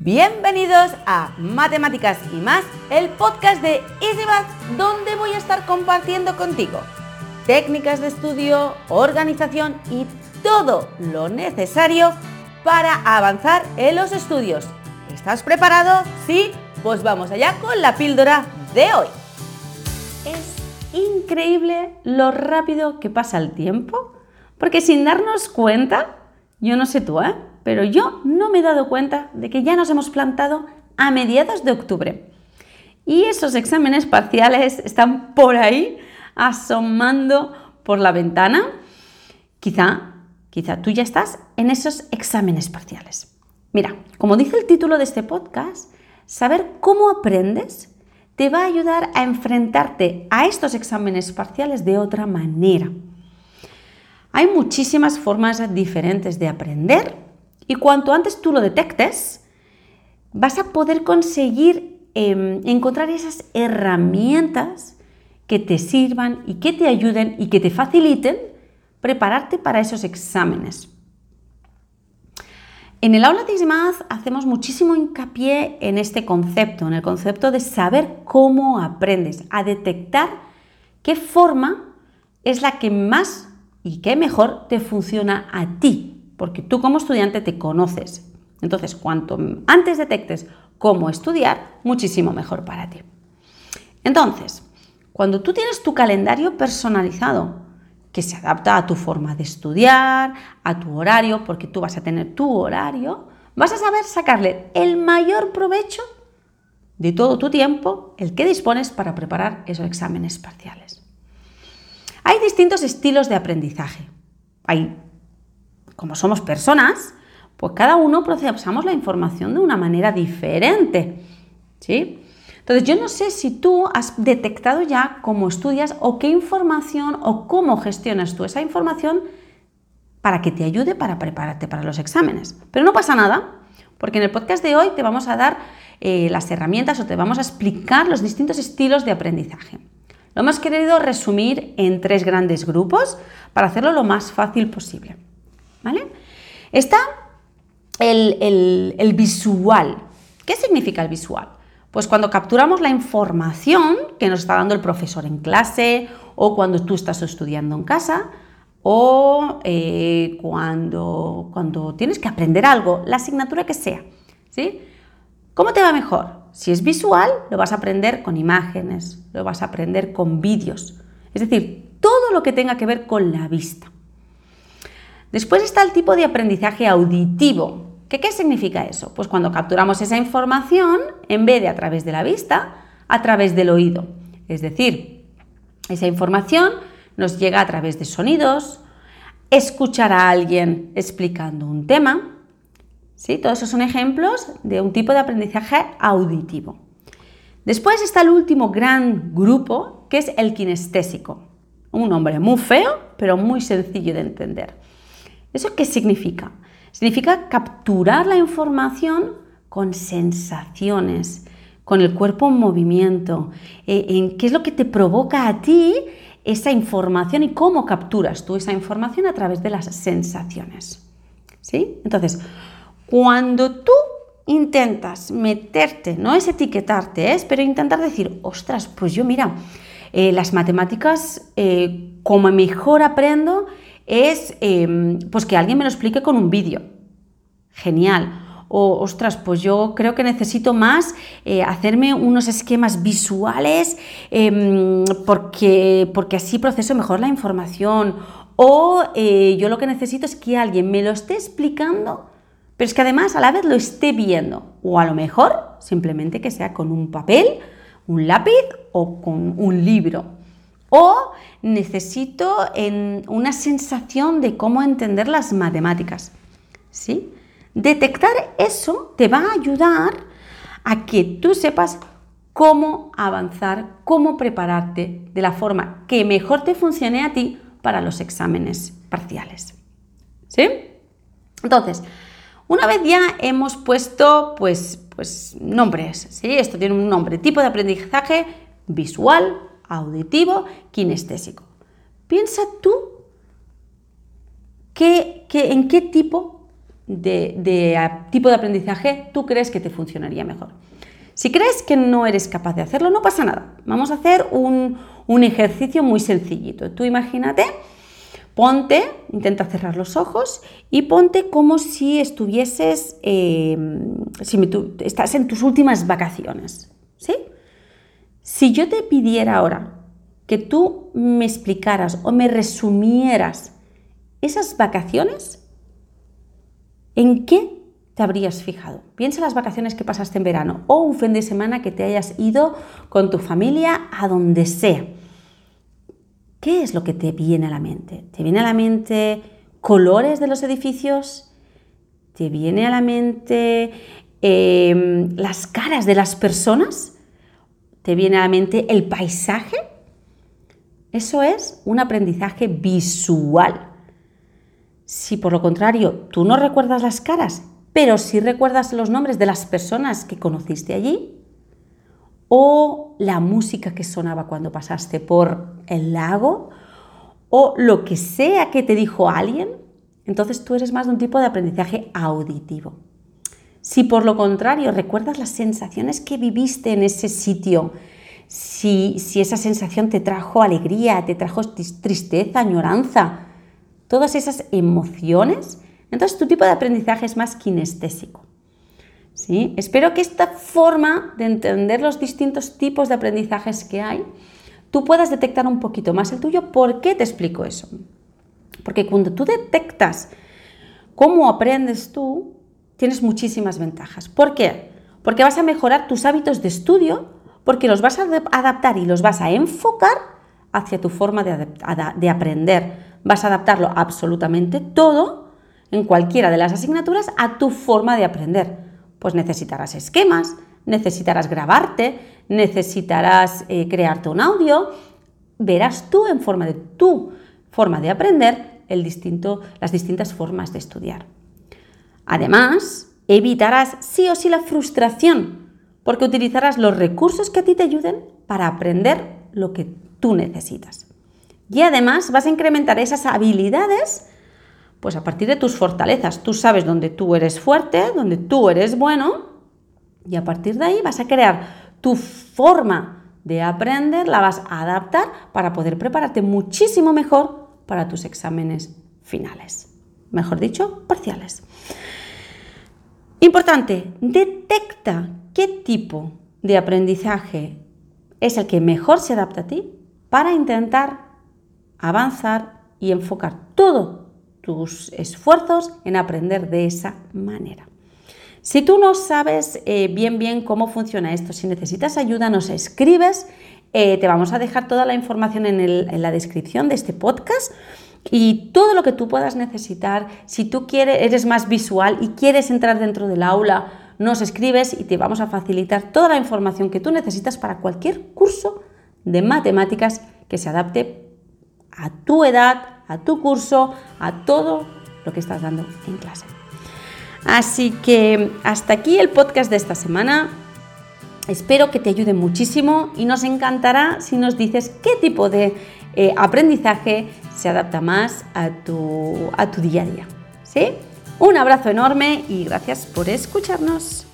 Bienvenidos a Matemáticas y más, el podcast de EasyMath, donde voy a estar compartiendo contigo técnicas de estudio, organización y todo lo necesario para avanzar en los estudios. ¿Estás preparado? ¿Sí? Pues vamos allá con la píldora de hoy. Es increíble lo rápido que pasa el tiempo, porque sin darnos cuenta, yo no sé tú, ¿eh? Pero yo no me he dado cuenta de que ya nos hemos plantado a mediados de octubre. Y esos exámenes parciales están por ahí asomando por la ventana. Quizá, quizá tú ya estás en esos exámenes parciales. Mira, como dice el título de este podcast, saber cómo aprendes te va a ayudar a enfrentarte a estos exámenes parciales de otra manera. Hay muchísimas formas diferentes de aprender y cuanto antes tú lo detectes, vas a poder conseguir em, encontrar esas herramientas que te sirvan y que te ayuden y que te faciliten prepararte para esos exámenes. En el aula de ISMAZ hacemos muchísimo hincapié en este concepto, en el concepto de saber cómo aprendes, a detectar qué forma es la que más y qué mejor te funciona a ti, porque tú como estudiante te conoces. Entonces, cuanto antes detectes cómo estudiar, muchísimo mejor para ti. Entonces, cuando tú tienes tu calendario personalizado, que se adapta a tu forma de estudiar, a tu horario, porque tú vas a tener tu horario, vas a saber sacarle el mayor provecho de todo tu tiempo, el que dispones para preparar esos exámenes parciales. Hay distintos estilos de aprendizaje. Hay, como somos personas, pues cada uno procesamos la información de una manera diferente. ¿Sí? Entonces, yo no sé si tú has detectado ya cómo estudias o qué información o cómo gestionas tú esa información para que te ayude para prepararte para los exámenes. Pero no pasa nada, porque en el podcast de hoy te vamos a dar eh, las herramientas o te vamos a explicar los distintos estilos de aprendizaje. Lo hemos querido resumir en tres grandes grupos para hacerlo lo más fácil posible. Está el visual. ¿Qué significa el visual? Pues cuando capturamos la información que nos está dando el profesor en clase o cuando tú estás estudiando en casa o eh, cuando, cuando tienes que aprender algo, la asignatura que sea. ¿sí? ¿Cómo te va mejor? Si es visual, lo vas a aprender con imágenes, lo vas a aprender con vídeos. Es decir, todo lo que tenga que ver con la vista. Después está el tipo de aprendizaje auditivo, ¿Qué, significa eso? Pues cuando capturamos esa información, en vez de a través de la vista, a través del oído. Es decir, esa información nos llega a través de sonidos, escuchar a alguien explicando un tema. ¿sí? Todos esos son ejemplos de un tipo de aprendizaje auditivo. Después está el último gran grupo, que es el kinestésico. Un nombre muy feo, pero muy sencillo de entender. ¿Eso qué significa? Significa capturar la información con sensaciones, con el cuerpo en movimiento, eh, en qué es lo que te provoca a ti esa información y cómo capturas tú esa información a través de las sensaciones. ¿Sí? Entonces, cuando tú intentas meterte, no es etiquetarte, ¿eh? pero intentar decir, ostras, pues yo mira, eh, las matemáticas, como mejor aprendo, es em, pues que alguien me lo explique con un vídeo. Genial. O, ostras, pues yo creo que necesito más eh, hacerme unos esquemas visuales em, porque, porque así proceso mejor la información. O eh, yo lo que necesito es que alguien me lo esté explicando, pero es que además a la vez lo esté viendo. O a lo mejor simplemente que sea con un papel, un lápiz o con un libro. O necesito una sensación de cómo entender las matemáticas. ¿Sí? Detectar eso te va a ayudar a que tú sepas cómo avanzar, cómo prepararte de la forma que mejor te funcione a ti para los exámenes parciales. ¿Sí? Entonces, una vez ya hemos puesto pues, pues nombres, ¿sí? Esto tiene un nombre, tipo de aprendizaje visual, auditivo, kinestésico. Piensa tú en qué tipo de, tipo de aprendizaje tú crees que te funcionaría mejor. Si crees que no eres capaz de hacerlo, no pasa nada. Vamos a hacer un, ejercicio muy sencillito. Tú imagínate, ponte, intenta cerrar los ojos y ponte como si estuvieses, em, si estás en tus últimas vacaciones. ¿sí? Si yo te pidiera ahora que tú me explicaras o me resumieras esas vacaciones, ¿En qué te habrías fijado? Piensa en las vacaciones que pasaste en verano o un fin de semana que te hayas ido con tu familia a donde sea. ¿Qué es lo que te viene a la mente? ¿Te viene a la mente colores de los edificios? ¿Te viene a la mente em, las caras de las personas? ¿Te viene a la mente el paisaje? Eso es un aprendizaje visual. Si por lo contrario tú no recuerdas las caras, pero sí recuerdas los nombres de las personas que conociste allí, o la música que sonaba cuando pasaste por el lago, o lo que sea que te dijo alguien, entonces tú eres más de un tipo de aprendizaje auditivo. Si por lo contrario recuerdas las sensaciones que viviste en ese sitio, si, esa sensación te trajo alegría, te trajo tristeza, añoranza, todas esas emociones, entonces tu tipo de aprendizaje es más kinestésico. ¿sí? Espero que esta forma de entender los distintos tipos de aprendizajes que hay, tú puedas detectar un poquito más el tuyo. ¿Por qué te explico eso? Porque cuando tú detectas cómo aprendes tú, tienes muchísimas ventajas. ¿Por qué? Porque vas a mejorar tus hábitos de estudio, porque los vas a adaptar y los vas a enfocar hacia tu forma de, de aprender vas a adaptarlo absolutamente todo en cualquiera de las asignaturas a tu forma de aprender. Pues necesitarás esquemas, necesitarás grabarte, necesitarás eh, crearte un audio, verás tú en forma de tu forma de aprender las distintas formas de estudiar. Además, evitarás sí o sí la frustración, porque utilizarás los recursos que a ti te ayuden para aprender lo que tú necesitas. Y además vas a incrementar esas habilidades pues a partir de tus fortalezas. Tú sabes dónde tú eres fuerte, dónde tú eres bueno y a partir de ahí vas a crear tu forma de aprender, la vas a adaptar para poder prepararte muchísimo mejor para tus exámenes finales. Mejor dicho, parciales. Importante, detecta qué tipo de aprendizaje es el que mejor se adapta a ti para intentar avanzar y enfocar todos tus esfuerzos en aprender de esa manera. Si tú no sabes eh, bien bien cómo funciona esto, si necesitas ayuda, nos escribes. Eh, te vamos a dejar toda la información en, en, la descripción de este podcast y todo lo que tú puedas necesitar. Si tú quieres, eres más visual y quieres entrar dentro del aula, nos escribes y te vamos a facilitar toda la información que tú necesitas para cualquier curso de matemáticas que se adapte a tu edad, a tu curso, a todo lo que estás dando en clase. Así que hasta aquí el podcast de esta semana. Espero que te ayude muchísimo y nos encantará si nos dices qué tipo de eh, aprendizaje se adapta más a tu, a tu día a día. ¿Sí? Un abrazo enorme y gracias por escucharnos.